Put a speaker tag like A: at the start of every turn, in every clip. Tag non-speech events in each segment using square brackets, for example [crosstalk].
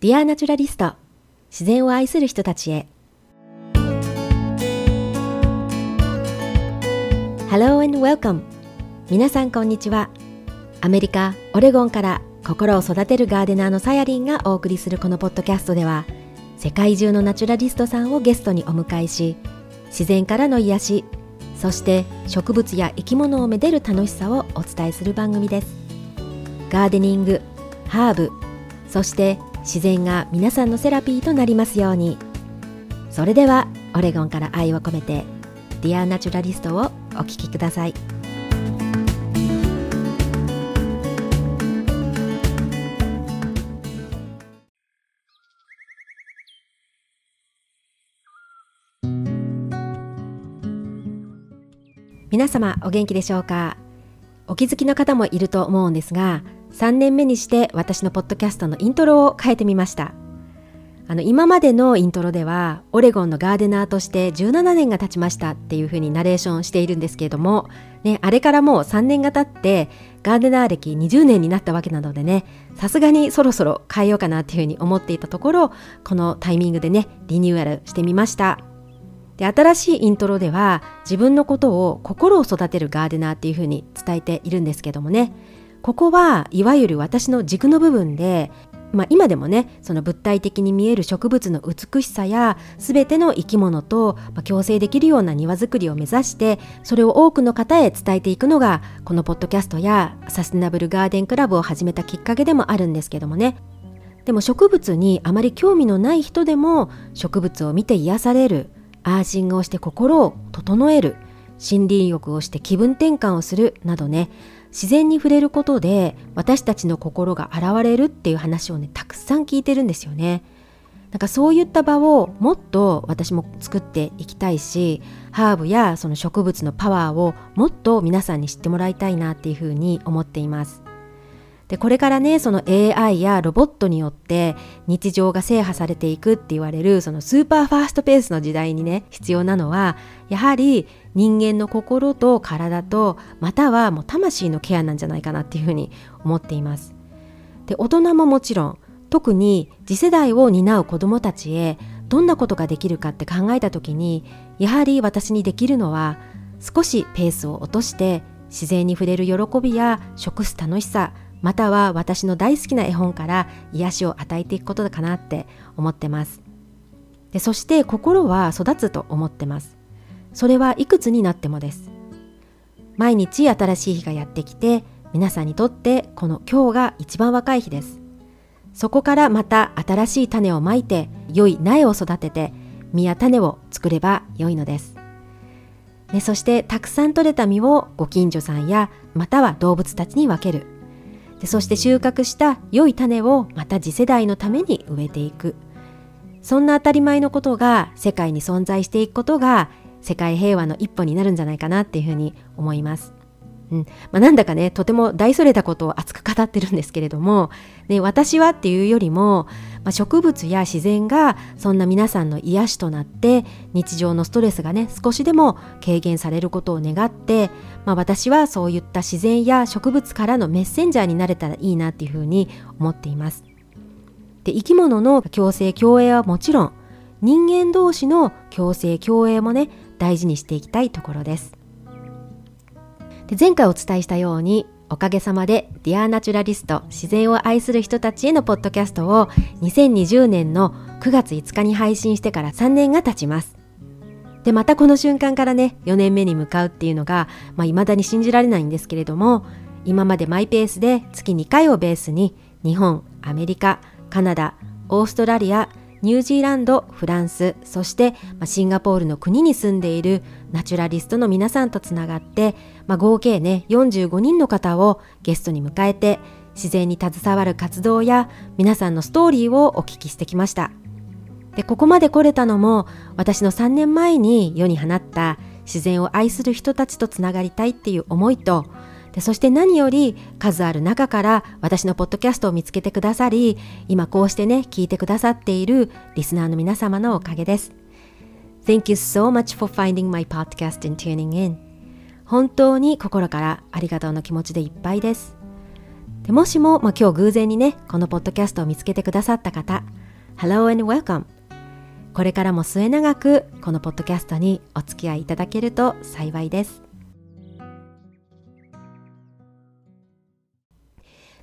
A: Dear Naturalist 自然を愛する人たちへ。Hello and welcome 皆さんこんにちは。アメリカ・オレゴンから心を育てるガーデナーのさやりんがお送りするこのポッドキャストでは世界中のナチュラリストさんをゲストにお迎えし自然からの癒しそして植物や生き物をめでる楽しさをお伝えする番組です。ガーデニングハーブそして自然が皆さんのセラピーとなりますように。それではオレゴンから愛を込めて Dear Naturalist をお聴きください。皆様お元気でしょうか？お気づきの方もいると思うんですが3年目にして私のポッドキャストのイントロを変えてみました。あの今までのイントロではオレゴンのガーデナーとして17年が経ちましたっていうふうにナレーションしているんですけれども、ね、あれからもう3年が経ってガーデナー歴20年になったわけなのでねさすがにそろそろ変えようかなっていうふうに思っていたところこのタイミングでねリニューアルしてみました。で新しいイントロでは自分のことを心を育てるガーデナーっていうふうに伝えているんですけどもねここはいわゆる私の軸の部分で、まあ、今でもねその物体的に見える植物の美しさや全ての生き物と、共生できるような庭づくりを目指してそれを多くの方へ伝えていくのがこのポッドキャストやサステナブルガーデンクラブを始めたきっかけでもあるんですけどもね。でも植物にあまり興味のない人でも植物を見て癒されるアーシングをして心を整える森林浴をして気分転換をするなどね自然に触れることで私たちの心が現れるっていう話をねたくさん聞いてるんですよね。なんかそういった場をもっと私も作っていきたいしハーブやその植物のパワーをもっと皆さんに知ってもらいたいなっていうふうに思っています。でこれからねその AI やロボットによって日常が制覇されていくって言われるそのスーパーファーストペースの時代にね必要なのはやはり人間の心と体とまたはもう魂のケアなんじゃないかなっていうふうに思っています。で大人ももちろん特に次世代を担う子どもたちへどんなことができるかって考えた時にやはり私にできるのは少しペースを落として自然に触れる喜びや食す楽しさまたは私の大好きな絵本から癒しを与えていくことかなって思ってますでそして心は育つと思ってますそれはいくつになってもです。毎日新しい日がやってきて皆さんにとってこの今日が一番若い日です。そこからまた新しい種をまいて良い苗を育てて実や種を作れば良いのです、ね、そしてたくさん取れた実をご近所さんやまたは動物たちに分ける。でそして収穫した良い種をまた次世代のために植えていく。そんな当たり前のことが世界に存在していくことが世界平和の一歩になるんじゃないかなっていうふうに思います。うんまあ、なんだかねとても大それたことを熱く語ってるんですけれども、ね、私はっていうよりも、まあ、植物や自然がそんな皆さんの癒しとなって日常のストレスがね少しでも軽減されることを願って、まあ、私はそういった自然や植物からのメッセンジャーになれたらいいなっていうふうに思っています。で生き物の共生共栄はもちろん人間同士の共生共栄もね大事にしていきたいところです。で前回お伝えしたようにおかげさまで Dear Naturalist 自然を愛する人たちへのポッドキャストを2020年の9月5日に配信してから3年が経ちます。でまたこの瞬間からね4年目に向かうっていうのが、まあ、未だに信じられないんですけれども今までマイペースで月2回をベースに日本アメリカカナダオーストラリアニュージーランドフランスそしてシンガポールの国に住んでいるナチュラリストの皆さんとつながって、まあ、合計ね45人の方をゲストに迎えて自然に携わる活動や皆さんのストーリーをお聞きしてきました。でここまで来れたのも私の3年前に世に放った自然を愛する人たちとつながりたいっていう思いとでそして何より数ある中から私のポッドキャストを見つけてくださり今こうしてね聞いてくださっているリスナーの皆様のおかげです。Thank you so much for finding my podcast and tuning in. 本当に心からありがとうの気持ちでいっぱいです。でもしも、まあ、今日偶然にねこのポッドキャストを見つけてくださった方 Hello and welcome. これからも末永くこのポッドキャストにお付き合いいただけると幸いです。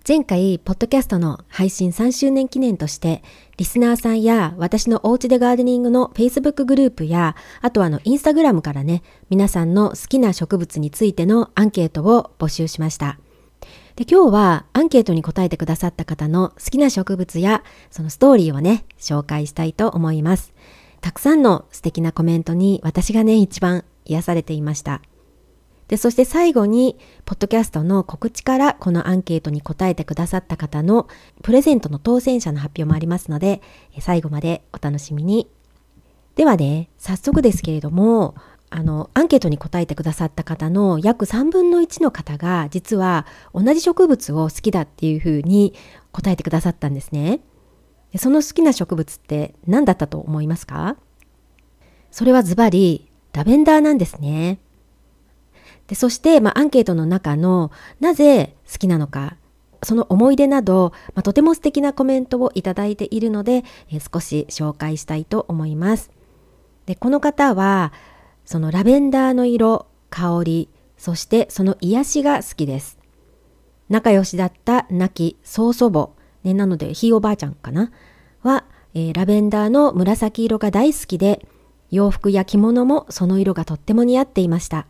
A: 前回、ポッドキャストの配信3周年記念として、リスナーさんや私のおうちでガーデニングの Facebook グループや、あとはあの、インスタグラムからね、皆さんの好きな植物についてのアンケートを募集しました。で、今日はアンケートに答えてくださった方の好きな植物や、そのストーリーをね、紹介したいと思います。たくさんの素敵なコメントに私がね、一番癒されていました。で、そして最後に、ポッドキャストの告知からこのアンケートに答えてくださった方のプレゼントの当選者の発表もありますので、最後までお楽しみに。ではね、早速ですけれども、あの、アンケートに答えてくださった方の約3分の1の方が、実は同じ植物を好きだっていうふうに答えてくださったんですね。その好きな植物って何だったと思いますか？それはズバリラベンダーなんですね。でそして、まあ、アンケートの中のなぜ好きなのかその思い出など、まあ、とても素敵なコメントをいただいているので、えー、少し紹介したいと思います。でこの方はそのラベンダーの色香りそしてその癒しが好きです。仲良しだった亡き曽祖母、ね、なのでひいおばあちゃんかな？は、えー、ラベンダーの紫色が大好きで洋服や着物もその色がとっても似合っていました。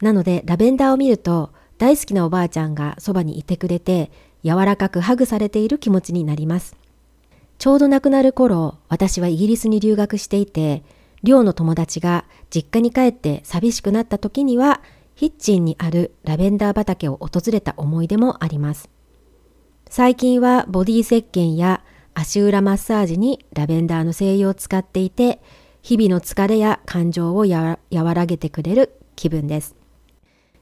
A: なのでラベンダーを見ると大好きなおばあちゃんがそばにいてくれて柔らかくハグされている気持ちになります。ちょうど亡くなる頃、私はイギリスに留学していて、寮の友達が実家に帰って寂しくなった時には、ヒッチンにあるラベンダー畑を訪れた思い出もあります。最近はボディ石鹸や足裏マッサージにラベンダーの精油を使っていて、日々の疲れや感情を和らげてくれる気分です。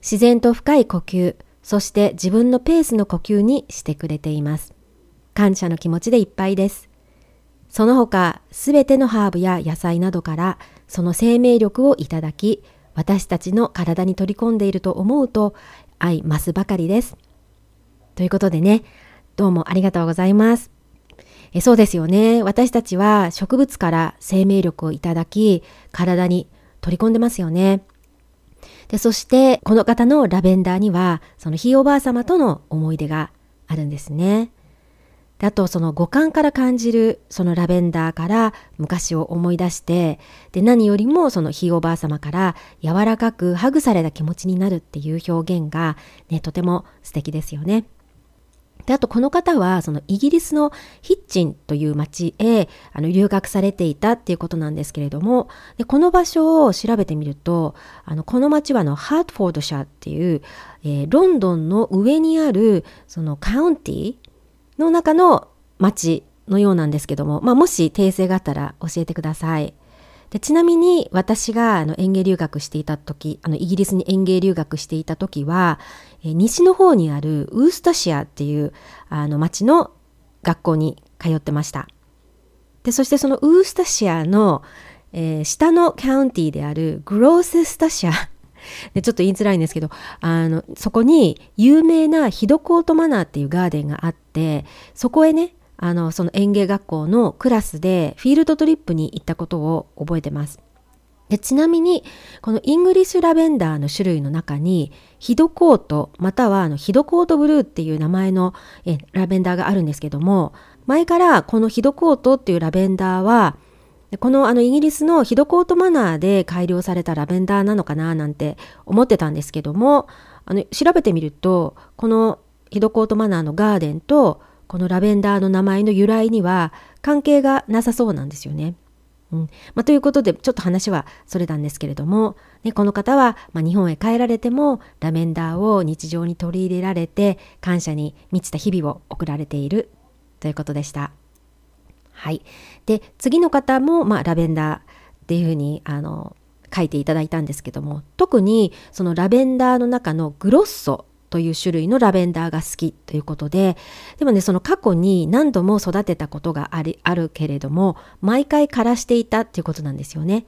A: 自然と深い呼吸、そして自分のペースの呼吸にしてくれています。感謝の気持ちでいっぱいです。その他、すべてのハーブや野菜などからその生命力をいただき、私たちの体に取り込んでいると思うと愛増すばかりです。ということでね、どうもありがとうございます。えそうですよね。私たちは植物から生命力をいただき、体に取り込んでますよね。で、そしてこの方のラベンダーには、そのひいおばあ様との思い出があるんですね。であと、その五感から感じるそのラベンダーから昔を思い出して、で、何よりもそのひいおばあ様から柔らかくハグされた気持ちになるっていう表現がね、とても素敵ですよね。で、あとこの方は、そのイギリスのヒッチンという町へあの留学されていたっていうことなんですけれども、でこの場所を調べてみると、あのこの町はのハートフォード社っていう、えー、ロンドンの上にあるそのカウンティの中の町のようなんですけども、まあ、もし訂正があったら教えてください。でちなみに私があの園芸留学していた時あのイギリスに園芸留学していた時は、え西の方にあるウーストシアっていうあの町の学校に通ってました。でそしてそのウーストシアの、えー、下のカウンティであるグロースストシア [laughs] でちょっと言いづらいんですけどあのそこに有名な Hidcote Manor っていうガーデンがあってそこへねあのその園芸学校のクラスで field trip に行ったことを覚えてます。でちなみにこのイングリッシュラベンダーの種類の中に Hidcote またはあの Hidcote Blue っていう名前のえラベンダーがあるんですけども前からこの Hidcote っていうラベンダーはこのあのイギリスのヒドコートマナーで改良されたラベンダーなのかななんて思ってたんですけどもあの調べてみるとこのヒドコートマナーのガーデンとこのラベンダーの名前の由来には関係がなさそうなんですよね。うんまあ、ということでちょっと話はそれなんですけれども、ね、この方は、まあ、日本へ帰られてもラベンダーを日常に取り入れられて感謝に満ちた日々を送られているということでした。はい、で次の方も、まあ、ラベンダーっていうふうにあの書いていただいたんですけども特にそのラベンダーの中のグロッソという種類のラベンダーが好きということで、でもね、その過去に何度も育てたことがありあるけれども、毎回枯らしていたっていうことなんですよね。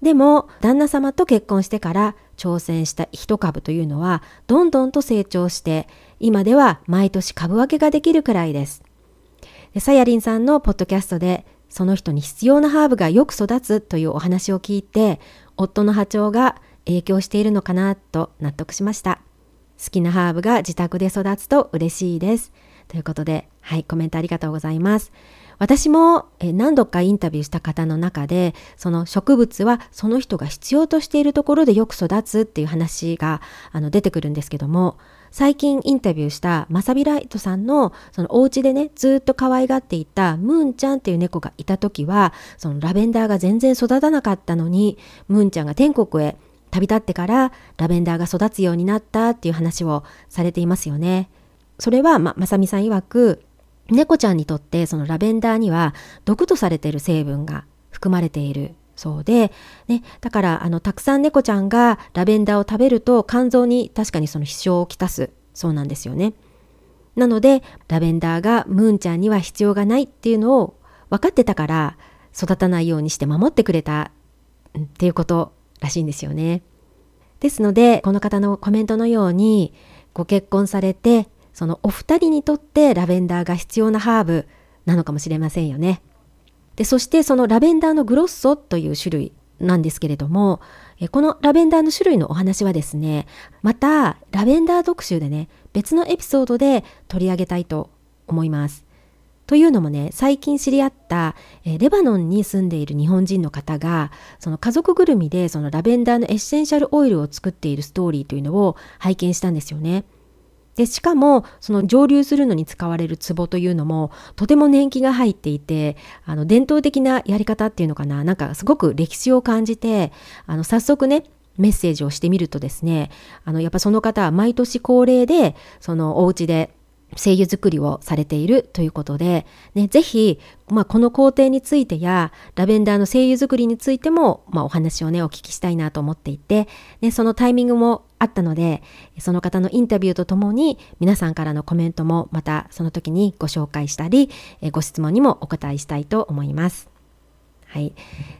A: でも、旦那様と結婚してから、挑戦した一株というのはどんどんと成長して今では毎年株分けができるくらいです。でさやりんさんのポッドキャストでその人に必要なハーブがよく育つというお話を聞いて夫の波長が影響しているのかなと納得しました。好きなハーブが自宅で育つと嬉しいです。ということで、はい、コメントありがとうございます。私も何度かインタビューした方の中で、その植物はその人が必要としているところでよく育つっていう話があの出てくるんですけども、最近インタビューしたマサビライトさんのそのお家でね、ずっと可愛がっていたムーンちゃんっていう猫がいた時は、そのラベンダーが全然育たなかったのに、ムーンちゃんが天国へ旅立ってからラベンダーが育つようになったっていう話をされていますよね。それはま、まさみさん曰く、猫ちゃんにとってそのラベンダーには毒とされている成分が含まれているそうで、ね、だからあのたくさん猫ちゃんがラベンダーを食べると肝臓に確かにその支障をきたすそうなんですよね。なのでラベンダーがムーンちゃんには必要がないっていうのを分かってたから育たないようにして守ってくれたっていうことらしいんですよね。ですのでこの方のコメントのようにご結婚されてそのお二人にとってラベンダーが必要なハーブなのかもしれませんよね。でそしてそのラベンダーのグロッソという種類なんですけれどもこのラベンダーの種類のお話はですねまたラベンダー特集でね別のエピソードで取り上げたいと思います。というのもね最近知り合った、えレバノンに住んでいる日本人の方がその家族ぐるみでそのラベンダーのエッセンシャルオイルを作っているストーリーというのを拝見したんですよね。でしかもその蒸留するのに使われる壺というのもとても年季が入っていてあの伝統的なやり方っていうのかななんかすごく歴史を感じてあの早速ねメッセージをしてみるとですねあのやっぱその方は毎年恒例でそのお家で精油作りをされているということで、ね、ぜひ、まあ、この工程についてやラベンダーの精油作りについても、まあ、お話をねお聞きしたいなと思っていて、ね、そのタイミングもあったのでその方のインタビューとともに皆さんからのコメントもまたその時にご紹介したりご質問にもお答えしたいと思います。はい。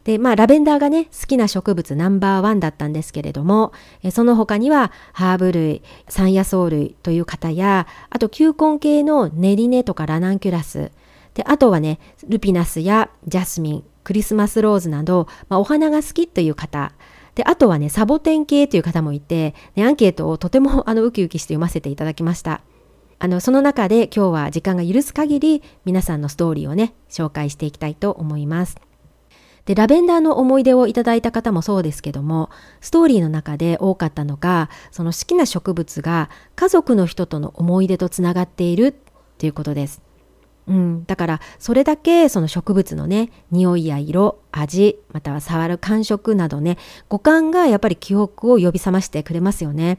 A: で、まあ、ラベンダーがね、好きな植物ナンバーワンだったんですけれども、その他には、ハーブ類、山野草類という方や、あと、球根系のネリネとかラナンキュラス、で、あとはね、ルピナスやジャスミン、クリスマスローズなど、まあ、お花が好きという方、で、あとはね、サボテン系という方もいて、ね、アンケートをとても [laughs] あのウキウキして読ませていただきました。あの、その中で今日は時間が許す限り皆さんのストーリーをね、紹介していきたいと思います。で、ラベンダーの思い出をいただいた方もそうですけども、ストーリーの中で多かったのが、その好きな植物が家族の人との思い出とつながっているっていうことです。うん、だからそれだけその植物のね匂いや色味または触る感触などね五感がやっぱり記憶を呼び覚ましてくれますよね。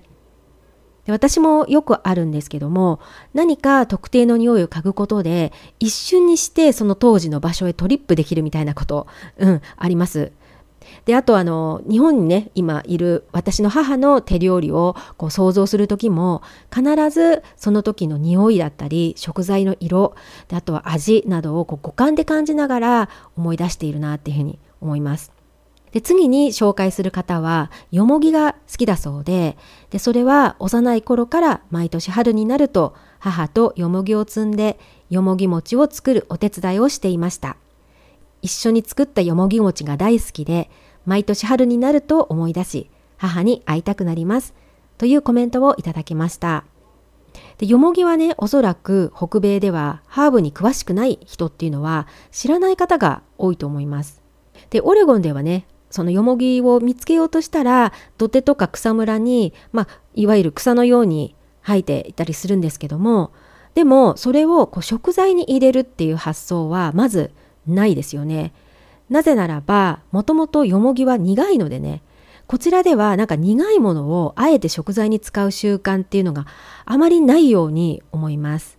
A: で私もよくあるんですけども何か特定の匂いを嗅ぐことで一瞬にしてその当時の場所へトリップできるみたいなこと、うん、あります。であとあの日本にね今いる私の母の手料理をこう想像する時も必ずその時の匂いだったり食材の色であとは味などをこう五感で感じながら思い出しているなっていうふうに思います。で次に紹介する方はよもぎが好きだそうででそれは幼い頃から毎年春になると母とよもぎを摘んでよもぎ餅を作るお手伝いをしていました。一緒に作ったよもぎ餅が大好きで毎年春になると思い出し母に会いたくなりますというコメントをいただきました。でよもぎはねおそらく北米ではハーブに詳しくない人っていうのは知らない方が多いと思います。でオレゴンではねそのよもぎを見つけようとしたら土手とか草むらに、まあ、いわゆる草のように生えていたりするんですけどもでもそれをこう食材に入れるっていう発想はまずないですよね。なぜならばもともとよもぎは苦いのでねこちらではなんか苦いものをあえて食材に使う習慣っていうのがあまりないように思います。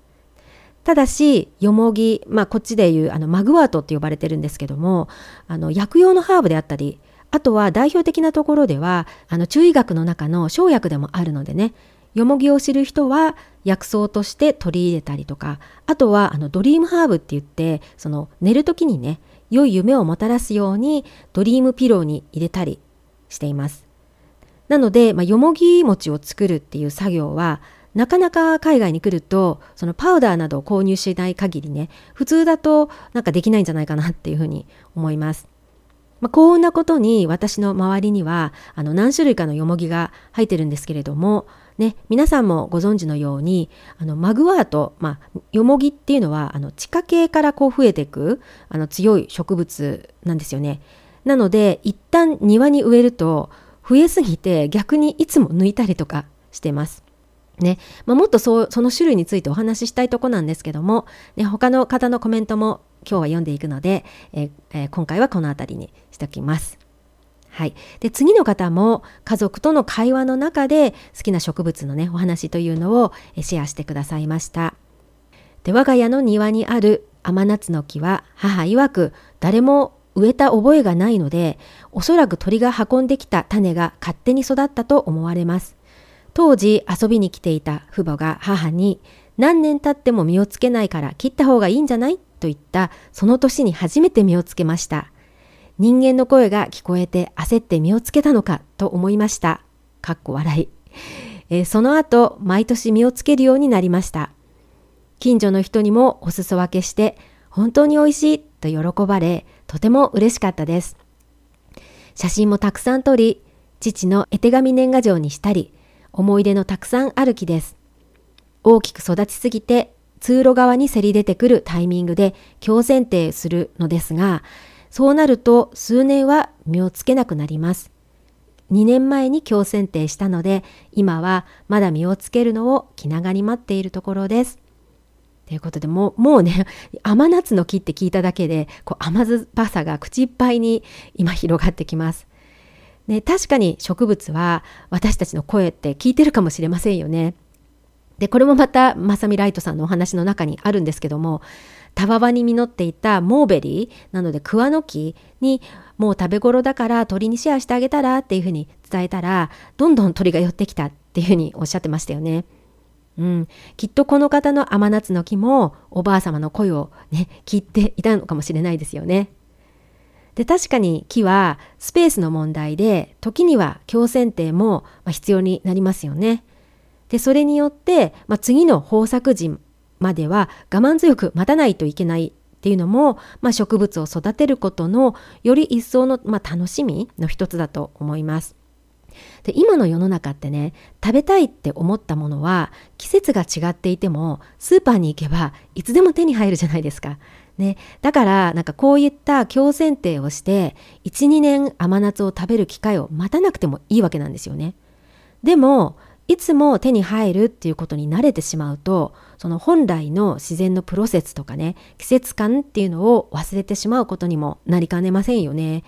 A: ただし、よもぎ、まあ、こっちでいうあのマグワートって呼ばれてるんですけども、あの薬用のハーブであったり、あとは代表的なところでは、あの中医学の中の生薬でもあるのでね、よもぎを知る人は薬草として取り入れたりとか、あとはあのドリームハーブって言って、その寝る時にね、良い夢をもたらすようにドリームピローに入れたりしています。なので、まあ、よもぎ餅を作るっていう作業はなかなか海外に来るとそのパウダーなどを購入しない限りね普通だとなんかできないんじゃないかなっていうふうに思います。まあ、幸運なことに私の周りにはあの何種類かのよもぎが入ってるんですけれども、ね、皆さんもご存知のようにあのマグワート、まあ、よもぎっていうのはあの地下系からこう増えていくあの強い植物なんですよね。なので一旦庭に植えると増えすぎて逆にいつも抜いたりとかしてます。ねまあ、もっとその種類についてお話ししたいとこなんですけども、ね、他の方のコメントも今日は読んでいくので、ええー、今回はこの辺りにしておきます。はい、で次の方も家族との会話の中で好きな植物のねお話というのをシェアしてくださいました。で我が家の庭にある甘夏の木は母曰く誰も植えた覚えがないのでおそらく鳥が運んできた種が勝手に育ったと思われます。当時遊びに来ていた父母が母に何年経っても実をつけないから切った方がいいんじゃないと言ったその年に初めて実をつけました。人間の声が聞こえて焦って実をつけたのかと思いました。かっこ笑い。えー、その後、毎年実をつけるようになりました。近所の人にもお裾分けして、本当に美味しいと喜ばれ、とても嬉しかったです。写真もたくさん撮り、父の絵手紙年賀状にしたり、思い出のたくさんある木です。大きく育ちすぎて通路側にせり出てくるタイミングで強剪定するのですが、そうなると数年は実をつけなくなります。2年前に強剪定したので、今はまだ実をつけるのを気長に待っているところです。ということでもうもうね甘夏の木って聞いただけでこう甘酸っぱさが口いっぱいに今広がってきます。ね、確かに植物は私たちの声って聞いてるかもしれませんよね。でこれもまたまさみライトさんのお話の中にあるんですけどもたわわに実っていたモーベリーなので桑の木にもう食べ頃だから鳥にシェアしてあげたらっていうふうに伝えたらどんどん鳥が寄ってきたっていうふうにおっしゃってましたよね。うん、きっとこの方の甘夏の木もおばあ様の声をね聞いていたのかもしれないですよね。で確かに木はスペースの問題で時には強剪定も必要になりますよね。でそれによって、まあ、次の豊作時までは我慢強く待たないといけないっていうのも、まあ、植物を育てることのより一層の、まあ、楽しみの一つだと思います。で今の世の中ってね食べたいって思ったものは季節が違っていてもスーパーに行けばいつでも手に入るじゃないですか。ね、だからなんかこういった強剪定をして12年甘夏を食べる機会を待たなくてもいいわけなんですよね。でもいつも手に入るっていうことに慣れてしまうとその本来の自然のプロセスとかね季節感っていうのを忘れてしまうことにもなりかねませんよね。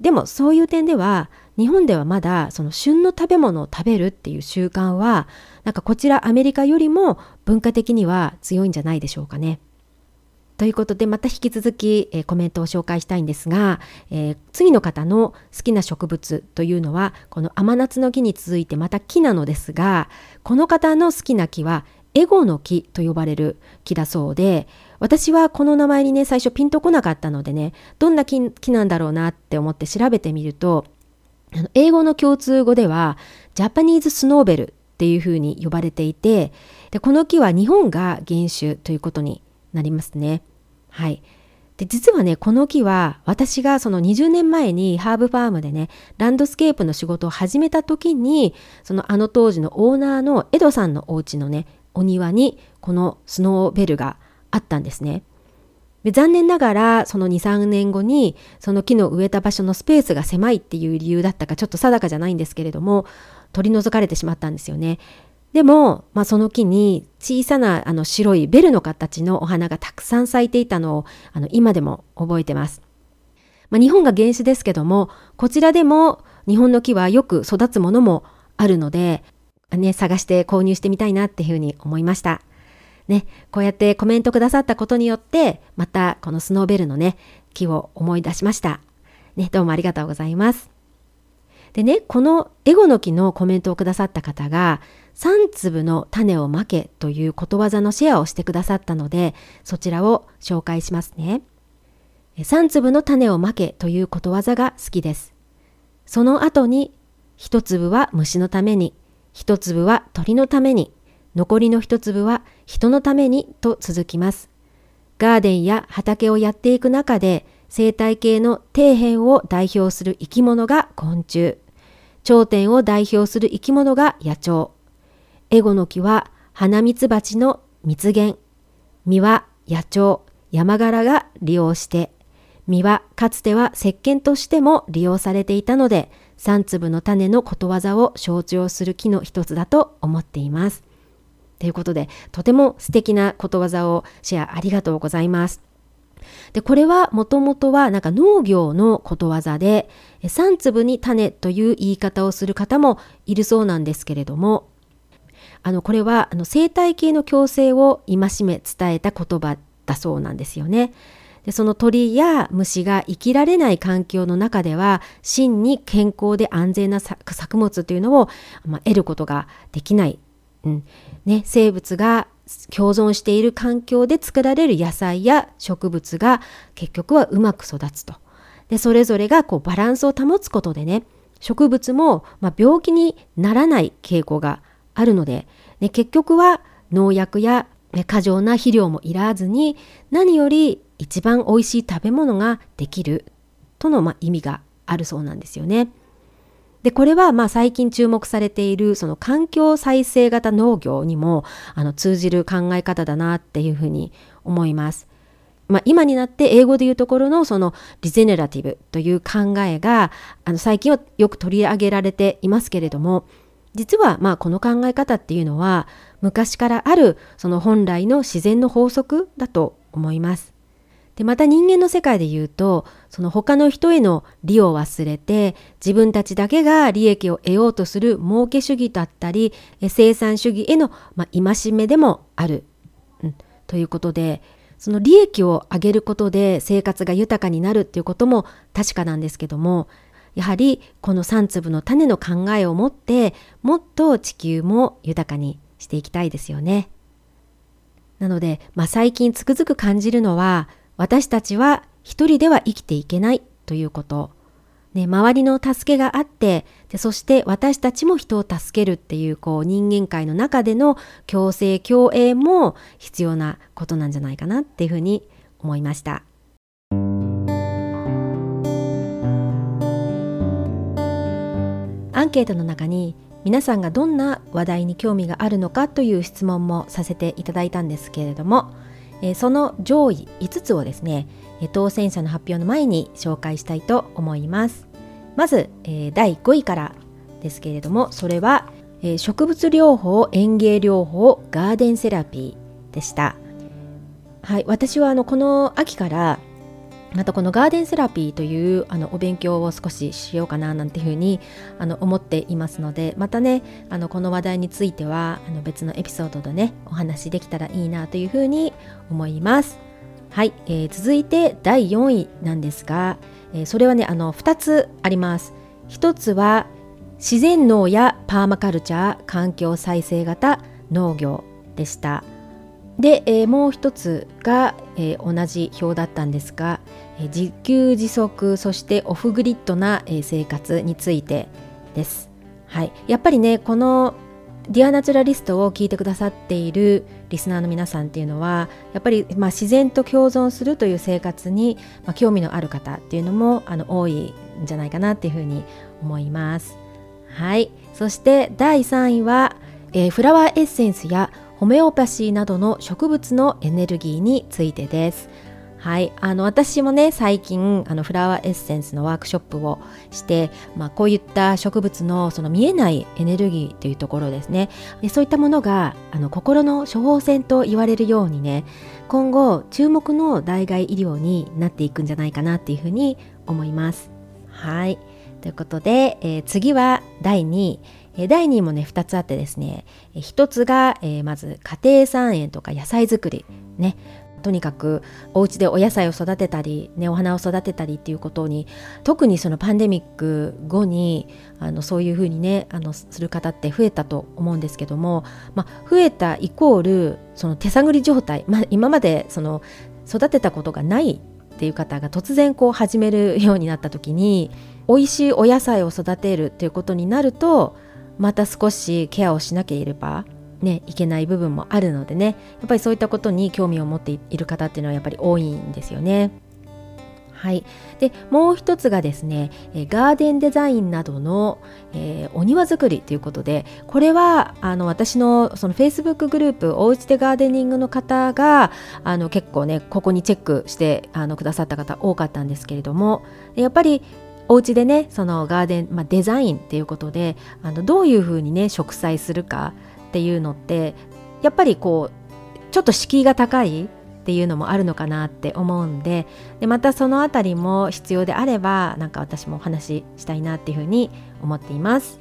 A: でもそういう点では日本ではまだその旬の食べ物を食べるっていう習慣はなんかこちらアメリカよりも文化的には強いんじゃないでしょうかね。ということでまた引き続き、えー、コメントを紹介したいんですが、えー、次の方の好きな植物というのはこの甘夏の木に続いてまた木なのですがこの方の好きな木はエゴの木と呼ばれる木だそうで私はこの名前にね最初ピンとこなかったのでねどんな木なんだろうなって思って調べてみると英語の共通語ではJapanese snowbell っていうふうに呼ばれていてでこの木は日本が原種ということになりますね。はい。で実はねこの木は私がその20年前に herb farm でねランドスケープの仕事を始めた時にそのあの当時のオーナーのエドさんのお家のねお庭にこの snowbell があったんですね。で残念ながらその23年後にその木の植えた場所のスペースが狭いっていう理由だったかちょっと定かじゃないんですけれども取り除かれてしまったんですよね。でも、まあ、その木に小さなあの白いベルの形のお花がたくさん咲いていたのをあの今でも覚えてます。まあ、日本が原種ですけどもこちらでも日本の木はよく育つものもあるので、ね、探して購入してみたいなっていうふうに思いました。ね、こうやってコメントくださったことによってまたこのスノーベルのね木を思い出しました。ね、どうもありがとうございます。でね、このエゴの木のコメントをくださった方が、3粒の種をまけということわざのシェアをしてくださったので、そちらを紹介しますね。3粒の種をまけということわざが好きです。その後に一粒は虫のために、一粒は鳥のために、残りの一粒は人のためにと続きます。ガーデンや畑をやっていく中で生態系の底辺を代表する生き物が昆虫、頂点を代表する生き物が野鳥。エゴの木は花蜜蜂の蜜源。実は野鳥、山柄が利用して、実はかつては石鹸としても利用されていたので、三粒の種のことわざを象徴する木の一つだと思っています。ということで、とても素敵なことわざをシェアありがとうございます。で、これはもともとはなんか農業のことわざで、三粒に種という言い方をする方もいるそうなんですけれども、あのこれはあの生態系の共生を戒め伝えた言葉だそうなんですよね。でその鳥や虫が生きられない環境の中では真に健康で安全な作物というのを、まあ、得ることができない、うんね、生物が共存している環境で作られる野菜や植物が結局はうまく育つと。でそれぞれがこうバランスを保つことでね植物も、まあ、病気にならない傾向があるので、ね、結局は農薬や過剰な肥料もいらずに何より一番美味しい食べ物ができるとの、まあ、意味があるそうなんですよね。でこれはまあ最近注目されているその環境再生型農業にもあの通じる考え方だなっていうふうに思います。まあ、今になって英語でいうところのそのリゼネラティブという考えがあの最近はよく取り上げられていますけれども実はまあこの考え方っていうのは昔からあるその本来の自然の法則だと思います。でまた人間の世界で言うとその他の人への利を忘れて自分たちだけが利益を得ようとする儲け主義だったり生産主義への、まあ、戒めでもある、うん、ということでその利益を上げることで生活が豊かになるっていうことも確かなんですけどもやはりこの3粒の種の考えを持ってもっと地球も豊かにしていきたいですよね。なので、まあ、最近つくづく感じるのは私たちは一人では生きていけないということ。ね、周りの助けがあってでそして私たちも人を助けるっていうこう人間界の中での共生共栄も必要なことなんじゃないかなっていうふうに思いました。アンケートの中に皆さんがどんな話題に興味があるのかという質問もさせていただいたんですけれども、えその上位5つをですね当選者の発表の前に紹介したいと思います。まず、え第5位からですけれどもそれは、え植物療法園芸療法ガーデンセラピーでした。はい私はあのこの秋からまたこのガーデンセラピーというあのお勉強を少ししようかななんていうふうにあの思っていますのでまたねあのこの話題についてはあの別のエピソードでねお話できたらいいなというふうに思います。はい、えー、続いて第4位なんですが、えー、それはねあの2つあります。1つは自然農やパーマカルチャー環境再生型農業でした。で、えー、もう一つが、えー、同じ表だったんですが、えー、自給自足そしてオフグリッドな、え生活についてです。はい、やっぱりねこの Dear Naturalist を聞いてくださっているリスナーの皆さんっていうのはやっぱり、まあ、自然と共存するという生活に、まあ、興味のある方っていうのもあの多いんじゃないかなっていうふうに思います。はいそして第3位は、えー、フラワーエッセンスやホメオパシーなどの植物のエネルギーについてです。はい、あの私もね最近あのフラワーエッセンスのワークショップをして、まあ、こういった植物のその見えないエネルギーというところですねでそういったものがあの心の処方箋と言われるようにね今後注目の代替医療になっていくんじゃないかなっていうふうに思います。はいということで、えー、次は第2位え第2位もね2つあってですね、1つが、えまず家庭菜園とか野菜作りね。とにかくお家でお野菜を育てたり、ね、お花を育てたりっていうことに特にそのパンデミック後にあのそういうふうにねあのする方って増えたと思うんですけども、まあ、増えたイコールその手探り状態、まあ、今までその育てたことがないっていう方が突然こう始めるようになった時に美味しいお野菜を育てるっていうことになるとまた少しケアをしなければね、いけない部分もあるのでねやっぱりそういったことに興味を持っている方っていうのはやっぱり多いんですよね。はい、でもう一つがですねガーデンデザインなどの、えー、お庭作りということでこれはあの私のその Facebook グループおうちでガーデニングの方があの結構ねここにチェックしてあのくださった方多かったんですけれどもやっぱりお家でねそのガーデン、まあ、デザインっていうことであのどういうふうにね植栽するかっていうのってやっぱりこうちょっと敷居が高いっていうのもあるのかなって思うんででまたそのあたりも必要であればなんか私もお話ししたいなっていうふうに思っています。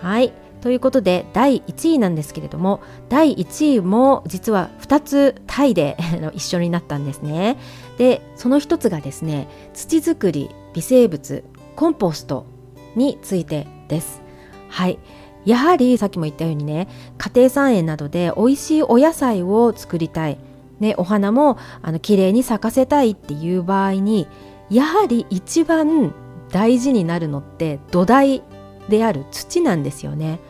A: はいということで第1位なんですけれども第1位も実は2つタイで一緒になったんですね。でその1つがですね土作り微生物コンポストについてです。はいやはりさっきも言ったようにね家庭菜園などで美味しいお野菜を作りたいね、お花もあの綺麗に咲かせたいっていう場合にやはり一番大事になるのって土台である土なんですよね。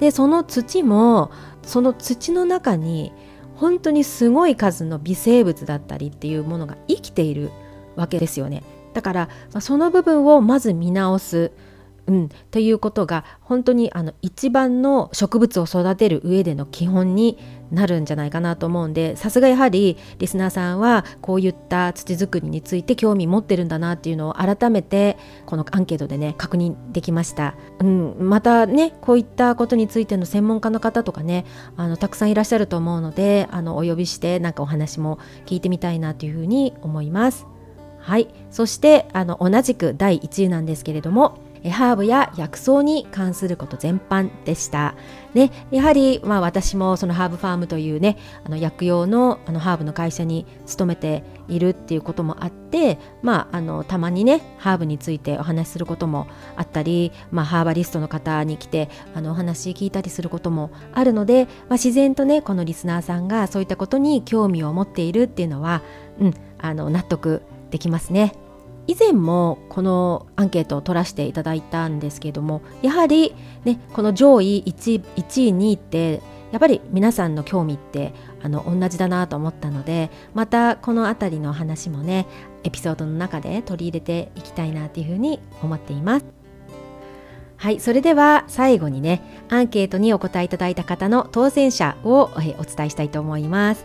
A: でその土もその土の中に本当にすごい数の微生物だったりっていうものが生きているわけですよね。だからまその部分をまず見直す。うん、ということが本当にあの一番の植物を育てる上での基本になるんじゃないかなと思うんでさすがやはりリスナーさんはこういった土作りについて興味持ってるんだなっていうのを改めてこのアンケートでね確認できました、うん、またねこういったことについての専門家の方とかねあのたくさんいらっしゃると思うのであのお呼びしてなんかお話も聞いてみたいなというふうに思いますはいそしてあの同じく第1位なんですけれどもハーブや薬草に関すること全般でした。ね、やはり、まあ、私もそのハーブファームというねあの薬用のあのハーブの会社に勤めているっていうこともあって、まあ、あのたまにねハーブについてお話しすることもあったり、まあ、ハーバリストの方に来てあのお話聞いたりすることもあるので、まあ、自然とねこのリスナーさんがそういったことに興味を持っているっていうのは、うん、あの納得できますね。以前もこのアンケートを取らせていただいたんですけどもやはり、ね、この上位 1, 1位2位ってやっぱり皆さんの興味ってあの同じだなと思ったのでまたこの辺りの話もねエピソードの中で取り入れていきたいなというふうに思っています。はい、それでは最後にねアンケートにお答えいただいた方の当選者をお伝えしたいと思います。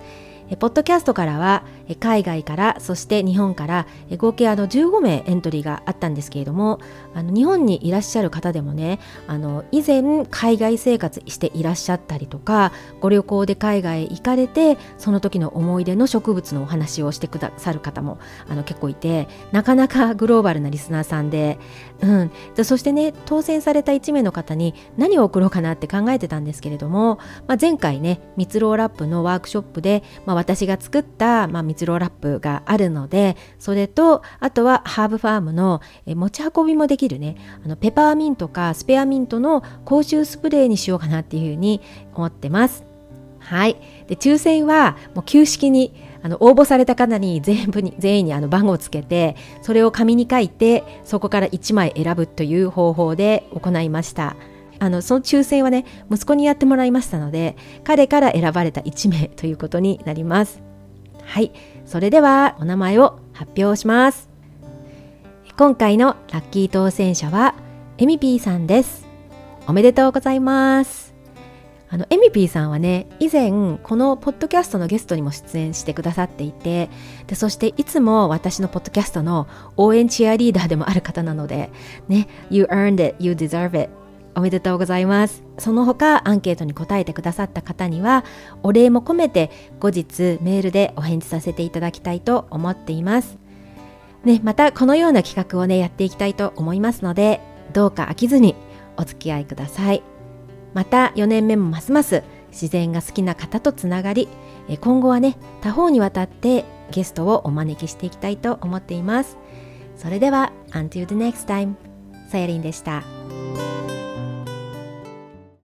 A: ポッドキャストからは海外からそして日本から合計あの15名エントリーがあったんですけれどもあの日本にいらっしゃる方でもねあの以前海外生活していらっしゃったりとかご旅行で海外へ行かれてその時の思い出の植物のお話をしてくださる方もあの結構いてなかなかグローバルなリスナーさんで、うん、でそしてね当選された1名の方に何を送ろうかなって考えてたんですけれども、まあ、前回ね蜜ろうラップのワークショップで、まあ、私が作った、まあ、蜜ろうラップがあるのでそれとあとはハーブファームの持ち運びもできるねあのペパーミントかスペアミントの口臭スプレーにしようかなっていうふうに思ってます。はい、で抽選はもう旧式にあの応募された方に全部に全員にあの番号をつけてそれを紙に書いてそこから1枚選ぶという方法で行いました。あのその抽選はね息子にやってもらいましたので彼から選ばれた1名ということになりますはい。それではお名前を発表します。今回のラッキー当選者はエミピーさんです。おめでとうございます。あのエミピーさんはね以前このポッドキャストのゲストにも出演してくださっていてでそしていつも私のポッドキャストの応援チアリーダーでもある方なのでね You earned it, you deserve it おめでとうございます。その他アンケートに答えてくださった方にはお礼も込めて後日メールでお返事させていただきたいと思っています。ね、またこのような企画をねやっていきたいと思いますのでどうか飽きずにお付き合いください。また4年目もますます自然が好きな方とつながり今後はね他方にわたってゲストをお招きしていきたいと思っています。それでは Until the next time さやりんでした。